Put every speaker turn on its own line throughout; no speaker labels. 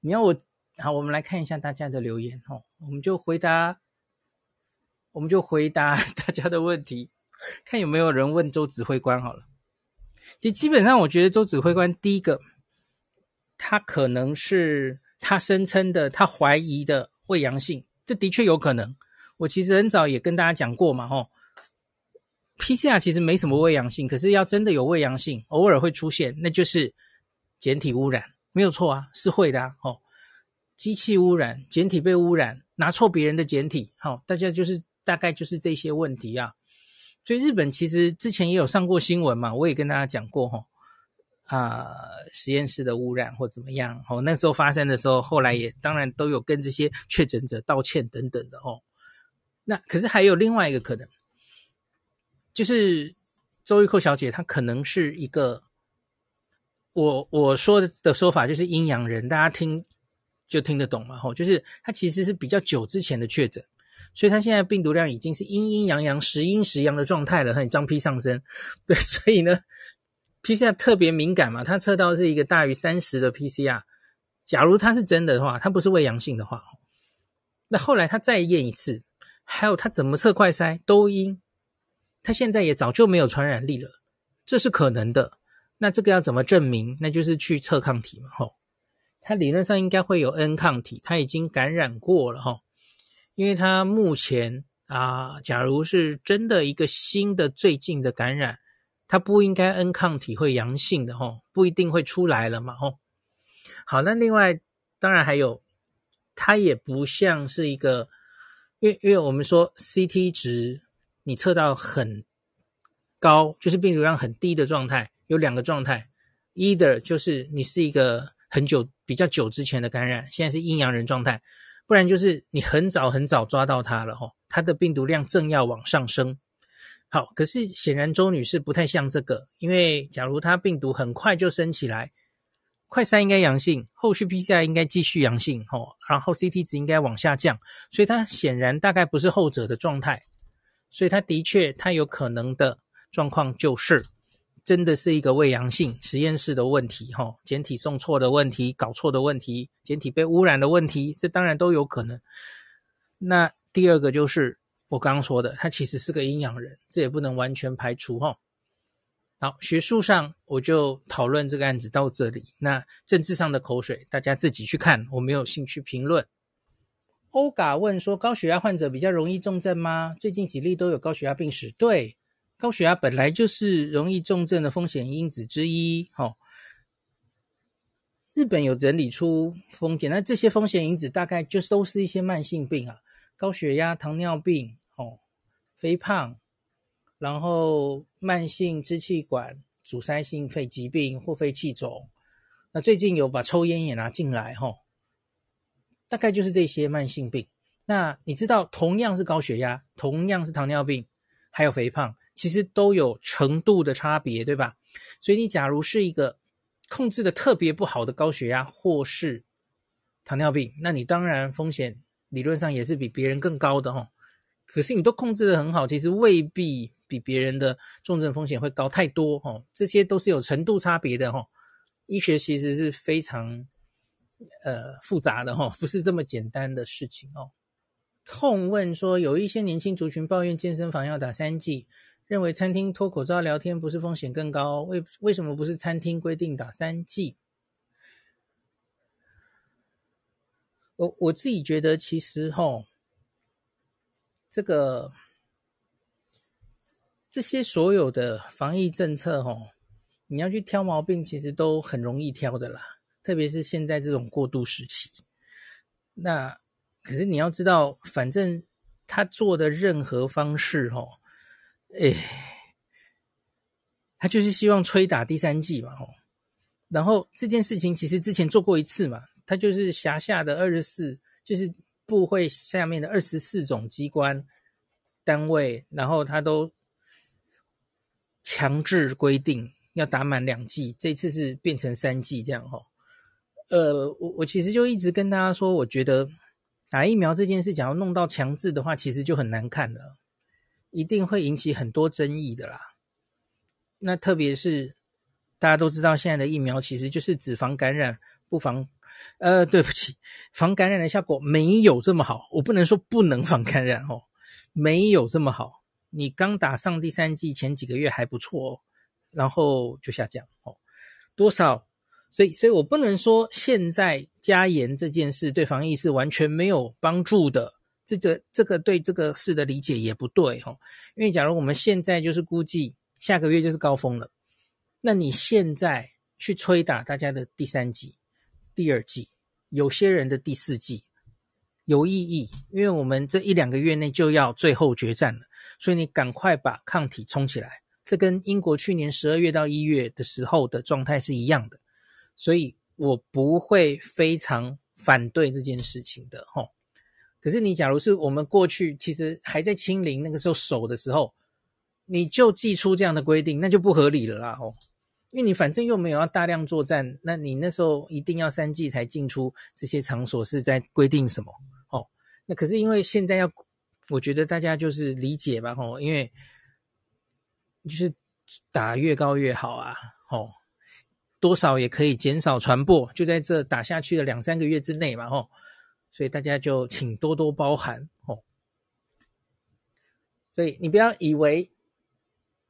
你要我好，我们来看一下大家的留言哦，我们就回答，我们就回答 大家的问题，看有没有人问周指挥官好了。其实基本上，我觉得周指挥官第一个，他可能是他声称的，他怀疑的胃阳性，这的确有可能。我其实很早也跟大家讲过嘛，吼，PCR 其实没什么胃阳性，可是要真的有胃阳性，偶尔会出现，那就是检体污染，没有错啊，是会的啊，哦，机器污染，简体被污染，拿错别人的简体，好，大家就是大概就是这些问题啊。所以日本其实之前也有上过新闻嘛，我也跟大家讲过哈，啊，实验室的污染或怎么样，哦，那时候发生的时候，后来也当然都有跟这些确诊者道歉等等的哦。那可是还有另外一个可能，就是周玉蔻小姐她可能是一个，我我说的说法就是阴阳人，大家听就听得懂嘛，吼，就是他其实是比较久之前的确诊。所以他现在病毒量已经是阴阴阳阳、时阴时阳的状态了，很张批上升。对，所以呢，PCR 特别敏感嘛，它测到是一个大于三十的 PCR。假如它是真的的话，它不是未阳性的话，那后来他再验一次，还有他怎么测快筛都阴，他现在也早就没有传染力了，这是可能的。那这个要怎么证明？那就是去测抗体嘛，吼，它理论上应该会有 N 抗体，它已经感染过了，吼。因为它目前啊，假如是真的一个新的最近的感染，它不应该 N 抗体会阳性的吼，不一定会出来了嘛吼。好，那另外当然还有，它也不像是一个，因为因为我们说 CT 值你测到很高，就是病毒量很低的状态，有两个状态，either 就是你是一个很久比较久之前的感染，现在是阴阳人状态。不然就是你很早很早抓到它了吼，它的病毒量正要往上升。好，可是显然周女士不太像这个，因为假如她病毒很快就升起来，快筛应该阳性，后续 PCR 应该继续阳性吼，然后 CT 值应该往下降，所以它显然大概不是后者的状态，所以它的确它有可能的状况就是。真的是一个伪阳性实验室的问题，哈，检体送错的问题，搞错的问题，检体被污染的问题，这当然都有可能。那第二个就是我刚刚说的，他其实是个阴阳人，这也不能完全排除，哈。好，学术上我就讨论这个案子到这里。那政治上的口水，大家自己去看，我没有兴趣评论。欧嘎问说，高血压患者比较容易重症吗？最近几例都有高血压病史，对。高血压本来就是容易重症的风险因子之一，哦。日本有整理出风险，那这些风险因子大概就都是一些慢性病啊，高血压、糖尿病，哦，肥胖，然后慢性支气管阻塞性肺疾病或肺气肿。那最近有把抽烟也拿进来，哈，大概就是这些慢性病。那你知道，同样是高血压，同样是糖尿病，还有肥胖。其实都有程度的差别，对吧？所以你假如是一个控制的特别不好的高血压或是糖尿病，那你当然风险理论上也是比别人更高的哈。可是你都控制得很好，其实未必比别人的重症风险会高太多哦。这些都是有程度差别的哈。医学其实是非常呃复杂的哈，不是这么简单的事情哦。控问说，有一些年轻族群抱怨健身房要打三剂。认为餐厅脱口罩聊天不是风险更高？为为什么不是餐厅规定打三剂？我我自己觉得，其实齁，这个这些所有的防疫政策齁，你要去挑毛病，其实都很容易挑的啦。特别是现在这种过渡时期，那可是你要知道，反正他做的任何方式齁。哎，他就是希望催打第三季嘛，吼。然后这件事情其实之前做过一次嘛，他就是辖下的二十四，就是部会下面的二十四种机关单位，然后他都强制规定要打满两剂，这次是变成三剂这样，吼。呃，我我其实就一直跟大家说，我觉得打疫苗这件事，假如弄到强制的话，其实就很难看了。一定会引起很多争议的啦。那特别是大家都知道，现在的疫苗其实就是只防感染，不防呃，对不起，防感染的效果没有这么好，我不能说不能防感染哦，没有这么好。你刚打上第三剂前几个月还不错哦，然后就下降哦，多少？所以，所以我不能说现在加盐这件事对防疫是完全没有帮助的。这个这个对这个事的理解也不对哈，因为假如我们现在就是估计下个月就是高峰了，那你现在去催打大家的第三季、第二季，有些人的第四季有意义，因为我们这一两个月内就要最后决战了，所以你赶快把抗体冲起来。这跟英国去年十二月到一月的时候的状态是一样的，所以我不会非常反对这件事情的哈。可是你假如是我们过去其实还在清零那个时候守的时候，你就寄出这样的规定，那就不合理了啦哦，因为你反正又没有要大量作战，那你那时候一定要三剂才进出这些场所是在规定什么哦？那可是因为现在要，我觉得大家就是理解吧哦，因为就是打越高越好啊哦，多少也可以减少传播，就在这打下去的两三个月之内嘛哦。所以大家就请多多包涵哦。所以你不要以为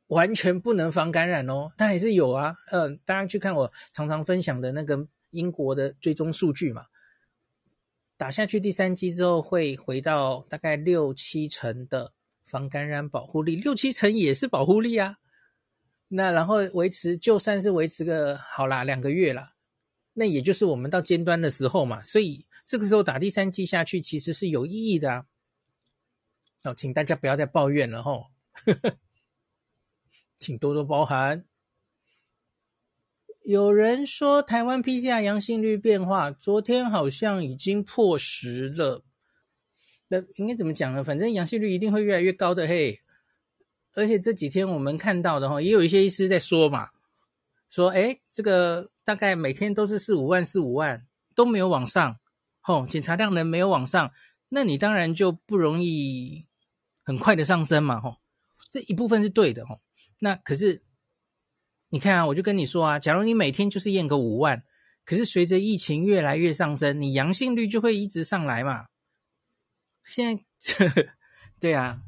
完全不能防感染哦，它还是有啊。嗯、大家去看我常常分享的那个英国的追踪数据嘛，打下去第三剂之后会回到大概六七成的防感染保护力，六七成也是保护力啊。那然后维持，就算是维持个好啦两个月啦，那也就是我们到尖端的时候嘛，所以。这个时候打第三剂下去，其实是有意义的啊！哦，请大家不要再抱怨了吼，请多多包涵。有人说台湾 PCR 阳性率变化，昨天好像已经破十了。那应该怎么讲呢？反正阳性率一定会越来越高的嘿。而且这几天我们看到的哈，也有一些医师在说嘛，说诶这个大概每天都是四五万、四五万都没有往上。哦，检查量能没有往上，那你当然就不容易很快的上升嘛，吼、这一部分是对的，吼、哦。那可是你看啊，我就跟你说啊，假如你每天就是验个五万，可是随着疫情越来越上升，你阳性率就会一直上来嘛。现在，对啊，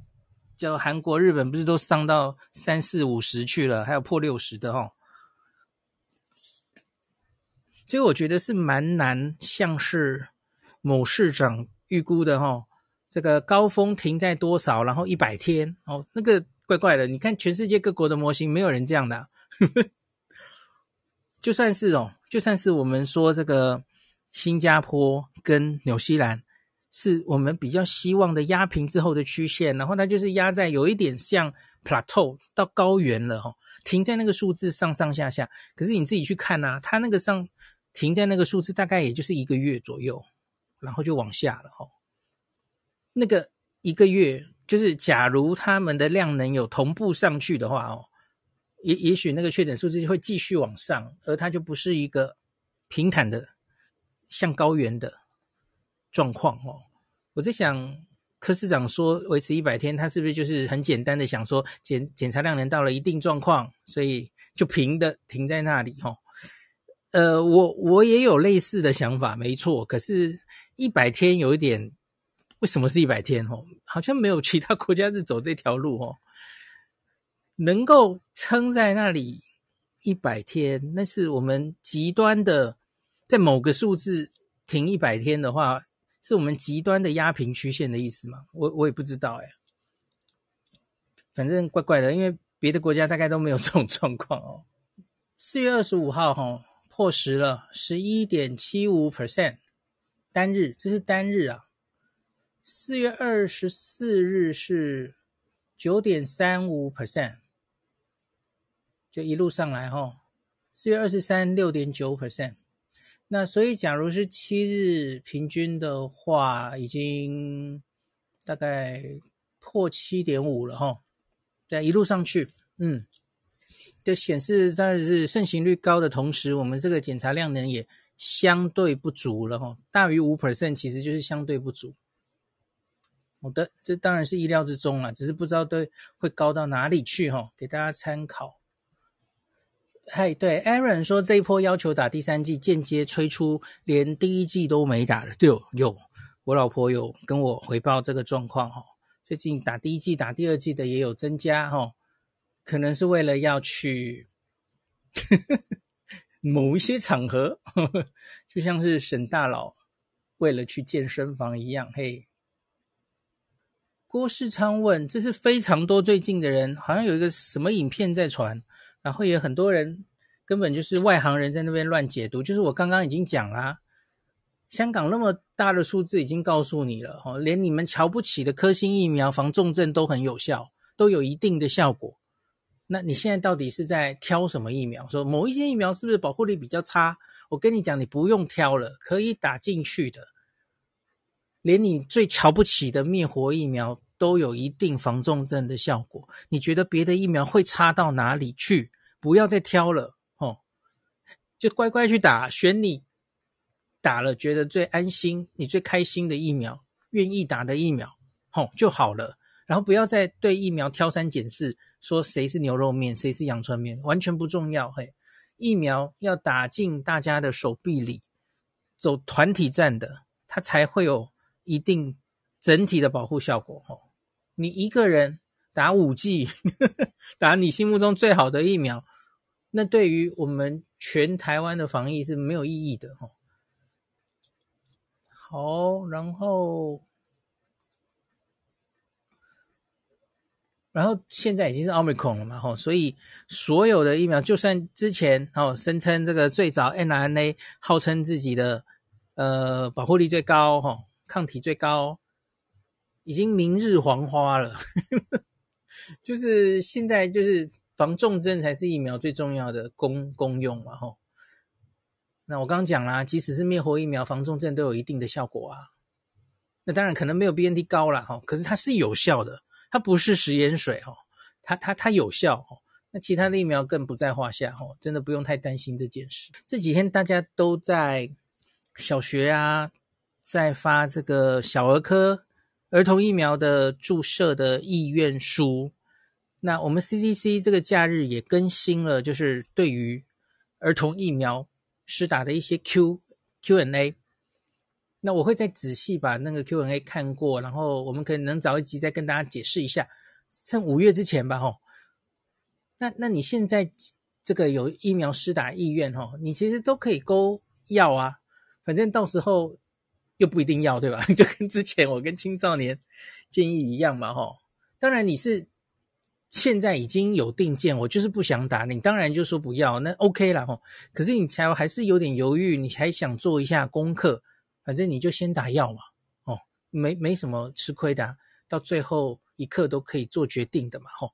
就韩国、日本不是都上到三四五十去了，还有破六十的，哦。所以我觉得是蛮难，像是。某市长预估的哈，这个高峰停在多少？然后一百天哦，那个怪怪的。你看全世界各国的模型，没有人这样的啊。就算是哦，就算是我们说这个新加坡跟纽西兰，是我们比较希望的压平之后的曲线，然后它就是压在有一点像 plateau 到高原了哈，停在那个数字上上下下。可是你自己去看呐，它那个上停在那个数字，大概也就是一个月左右。然后就往下了哈，那个一个月就是，假如他们的量能有同步上去的话哦，也也许那个确诊数字就会继续往上，而它就不是一个平坦的像高原的状况哦。我在想，柯市长说维持一百天，他是不是就是很简单的想说检检查量能到了一定状况，所以就平的停在那里哈？呃，我我也有类似的想法，没错，可是。一百天有一点，为什么是一百天？哦，好像没有其他国家是走这条路哦。能够撑在那里一百天，那是我们极端的，在某个数字停一百天的话，是我们极端的压平曲线的意思吗？我我也不知道哎，反正怪怪的，因为别的国家大概都没有 这种状况哦。四月二十五号，哈，破十了，十一点七五 percent。单日，这是单日啊。四月二十四日是九点三五 percent，就一路上来哈。四月二十三六点九 percent，那所以假如是七日平均的话，已经大概破七点五了哈。在一路上去，嗯，就显示当然是盛行率高的同时，我们这个检查量能也。相对不足了哈，大于五 percent 其实就是相对不足。好的，这当然是意料之中了，只是不知道对会高到哪里去哈，给大家参考。嗨，对，Aaron 说这一波要求打第三季，间接催出连第一季都没打的，对，有，我老婆有跟我回报这个状况哈。最近打第一季、打第二季的也有增加哈，可能是为了要去某一些场合，就像是沈大佬为了去健身房一样。嘿，郭世昌问：这是非常多最近的人，好像有一个什么影片在传。然后也很多人根本就是外行人在那边乱解读，就是我刚刚已经讲啦，香港那么大的数字已经告诉你了，哦，连你们瞧不起的科兴疫苗防重症都很有效，都有一定的效果。那你现在到底是在挑什么疫苗？说某一些疫苗是不是保护力比较差？我跟你讲，你不用挑了，可以打进去的。连你最瞧不起的灭活疫苗。都有一定防重症的效果，你觉得别的疫苗会差到哪里去？不要再挑了哦，就乖乖去打，选你打了觉得最安心、你最开心的疫苗，愿意打的疫苗，吼、哦、就好了。然后不要再对疫苗挑三拣四，说谁是牛肉面，谁是阳春面，完全不重要。嘿，疫苗要打进大家的手臂里，走团体战的，它才会有一定整体的保护效果。哦。你一个人打五剂，打你心目中最好的疫苗，那对于我们全台湾的防疫是没有意义的哦。好，然后，然后现在已经是 Omicron 了嘛，吼，所以所有的疫苗，就算之前哦声称这个最早 mRNA 号称自己的呃保护力最高，吼，抗体最高。已经明日黄花了，就是现在就是防重症才是疫苗最重要的功功用嘛吼。那我刚讲啦，即使是灭活疫苗，防重症都有一定的效果啊。那当然可能没有 BNT 高啦哈，可是它是有效的，它不是食盐水哦，它它它有效哦。那其他的疫苗更不在话下哦，真的不用太担心这件事。这几天大家都在小学啊，在发这个小儿科。儿童疫苗的注射的意愿书，那我们 CDC 这个假日也更新了，就是对于儿童疫苗施打的一些 Q Q&A。那我会再仔细把那个 Q&A 看过，然后我们可能能早一集再跟大家解释一下，趁五月之前吧，吼。那那你现在这个有疫苗施打意愿，吼，你其实都可以勾要啊，反正到时候。又不一定要，对吧？就跟之前我跟青少年建议一样嘛，吼。当然你是现在已经有定见，我就是不想打，你当然就说不要，那 OK 了，吼。可是你才还是有点犹豫，你还想做一下功课，反正你就先打药嘛，哦，没没什么吃亏的，到最后一刻都可以做决定的嘛，吼。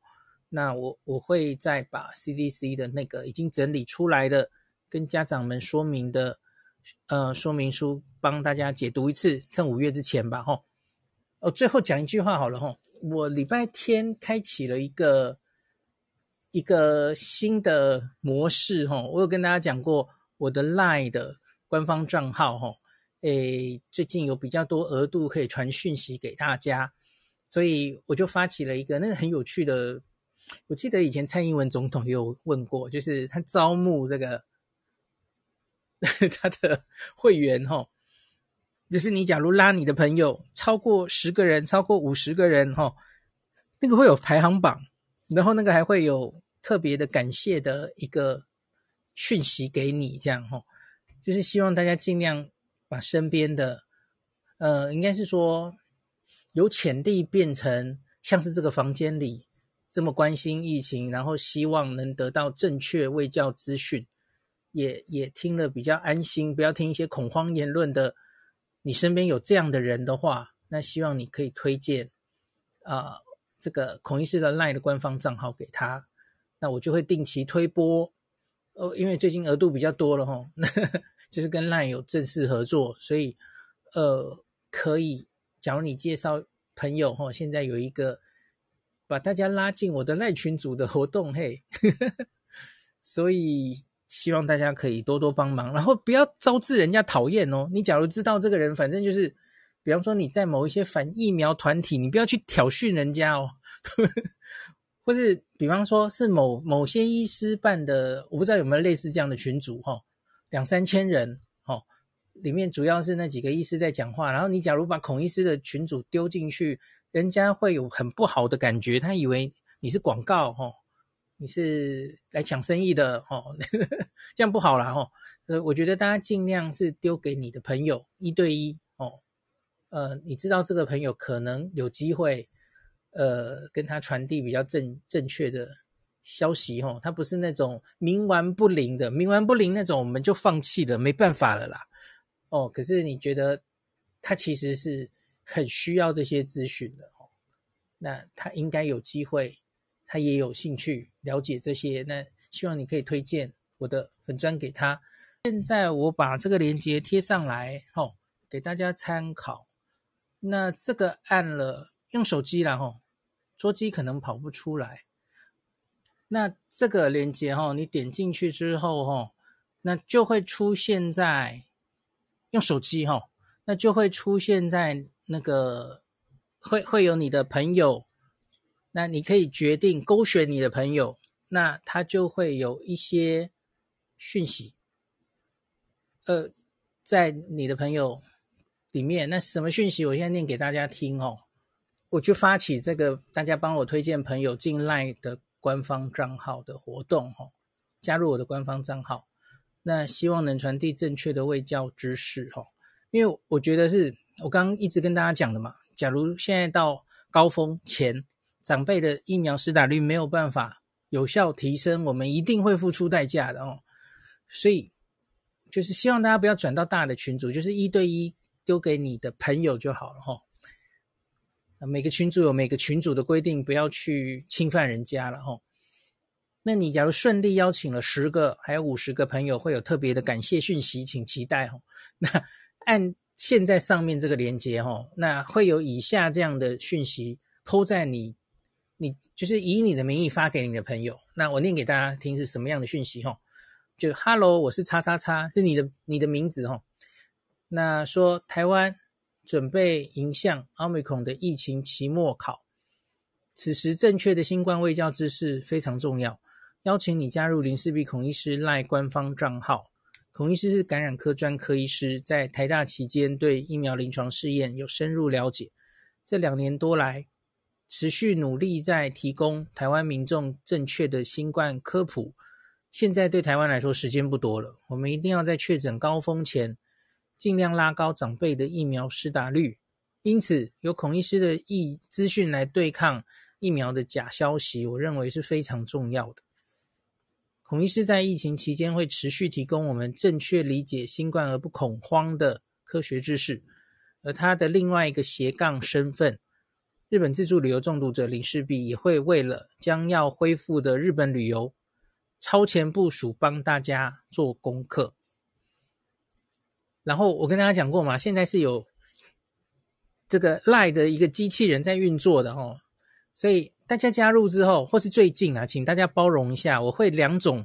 那我我会再把 CDC 的那个已经整理出来的跟家长们说明的。呃，说明书帮大家解读一次，趁五月之前吧，吼。哦，最后讲一句话好了，吼。我礼拜天开启了一个一个新的模式，吼。我有跟大家讲过我的 LINE 的官方账号，吼。诶，最近有比较多额度可以传讯息给大家，所以我就发起了一个那个很有趣的。我记得以前蔡英文总统也有问过，就是他招募这个。他的会员哈，就是你假如拉你的朋友超过十个人，超过五十个人哈，那个会有排行榜，然后那个还会有特别的感谢的一个讯息给你，这样哈，就是希望大家尽量把身边的，呃，应该是说有潜力变成像是这个房间里这么关心疫情，然后希望能得到正确卫教资讯。也也听了比较安心，不要听一些恐慌言论的。你身边有这样的人的话，那希望你可以推荐啊、这个孔医师的奈的官方账号给他，那我就会定期推播。哦，因为最近额度比较多了哈，就是跟 LINE 有正式合作，所以呃可以，假如你介绍朋友哈，现在有一个把大家拉进我的 LINE 群组的活动，嘿，所以。希望大家可以多多帮忙，然后不要招致人家讨厌哦。你假如知道这个人，反正就是，比方说你在某一些反疫苗团体，你不要去挑衅人家哦，或是比方说是某某些医师办的，我不知道有没有类似这样的群组哈，两三千人哦，里面主要是那几个医师在讲话，然后你假如把孔医师的群组丢进去，人家会有很不好的感觉，他以为你是广告哦，你是来抢生意的哦，呵 呵这样不好啦哈。呃，我觉得大家尽量是丢给你的朋友一对一哦，呃，你知道这个朋友可能有机会。呃，跟他传递比较正正确的消息吼，他不是那种冥顽不灵的，冥顽不灵那种，我们就放弃了，没办法了啦。哦，可是你觉得他其实是很需要这些资讯的哦，那他应该有机会，他也有兴趣了解这些，那希望你可以推荐我的粉砖给他。现在我把这个链接贴上来，吼，给大家参考。那这个按了用手机啦，吼。桌机可能跑不出来，那这个链接哈，你点进去之后哈，那就会出现在用手机哈，那就会出现在那个会会有你的朋友，那你可以决定勾选你的朋友，那他就会有一些讯息，呃，在你的朋友里面，那什么讯息？我现在念给大家听哦。我就发起这个，大家帮我推荐朋友进 LINE 的官方账号的活动，哈，加入我的官方账号，那希望能传递正确的卫教知识，哈，因为我觉得是我刚刚一直跟大家讲的嘛，假如现在到高峰前，长辈的疫苗施打率没有办法有效提升，我们一定会付出代价的哦，所以就是希望大家不要转到大的群组，就是一对一丢给你的朋友就好了，哈。每个群组有每个群组的规定，不要去侵犯人家了吼。那你假如顺利邀请了十个，还有五十个朋友，会有特别的感谢讯息，请期待吼。那按现在上面这个连接吼，那会有以下这样的讯息，po 在你，你就是以你的名义发给你的朋友。那我念给大家听是什么样的讯息吼？就 Hello，我是叉叉叉，是你的你的名字吼。那说台湾。准备迎向奥密克戎的疫情期末考，此时正确的新冠卫教知识非常重要。邀请你加入林氏璧孔医师赖官方账号。孔医师是感染科专科医师，在台大期间对疫苗临床试验有深入了解。这两年多来，持续努力在提供台湾民众正确的新冠科普。现在对台湾来说，时间不多了，我们一定要在确诊高峰前。尽量拉高长辈的疫苗施打率，因此由孔医师的疫资讯来对抗疫苗的假消息，我认为是非常重要的。孔医师在疫情期间会持续提供我们正确理解新冠而不恐慌的科学知识，而他的另外一个斜杠身份，日本自助旅游中毒者林世璧也会为了将要恢复的日本旅游超前部署，帮大家做功课。然后我跟大家讲过嘛，现在是有这个赖的一个机器人在运作的哦，所以大家加入之后，或是最近啊，请大家包容一下，我会两种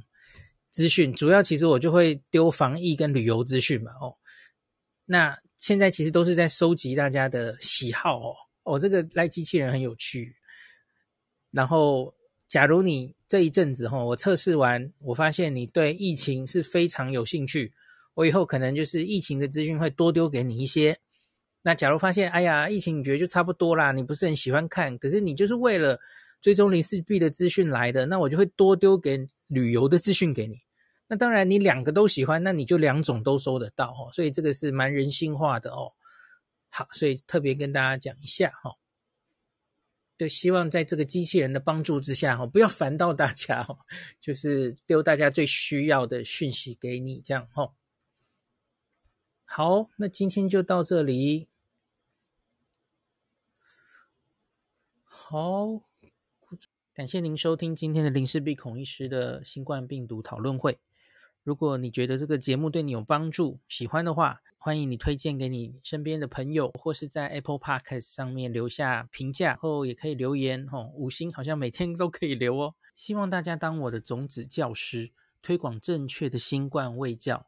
资讯，主要其实我就会丢防疫跟旅游资讯嘛哦。那现在其实都是在收集大家的喜好哦，哦，这个赖机器人很有趣。然后，假如你这一阵子哈、哦，我测试完，我发现你对疫情是非常有兴趣。我以后可能就是疫情的资讯会多丢给你一些。那假如发现，哎呀，疫情你觉得就差不多啦，你不是很喜欢看，可是你就是为了追踪林氏璧的资讯来的，那我就会多丢给旅游的资讯给你。那当然，你两个都喜欢，那你就两种都收得到哦。所以这个是蛮人性化的哦。好，所以特别跟大家讲一下哈，就希望在这个机器人的帮助之下哈，不要烦到大家哈，就是丢大家最需要的讯息给你这样哈。好，那今天就到这里。好，感谢您收听今天的林氏璧孔医师的新冠病毒讨论会。如果你觉得这个节目对你有帮助，喜欢的话，欢迎你推荐给你身边的朋友，或是在 Apple Podcast 上面留下评价，后也可以留言哦，五星好像每天都可以留哦。希望大家当我的种子教师，推广正确的新冠卫教。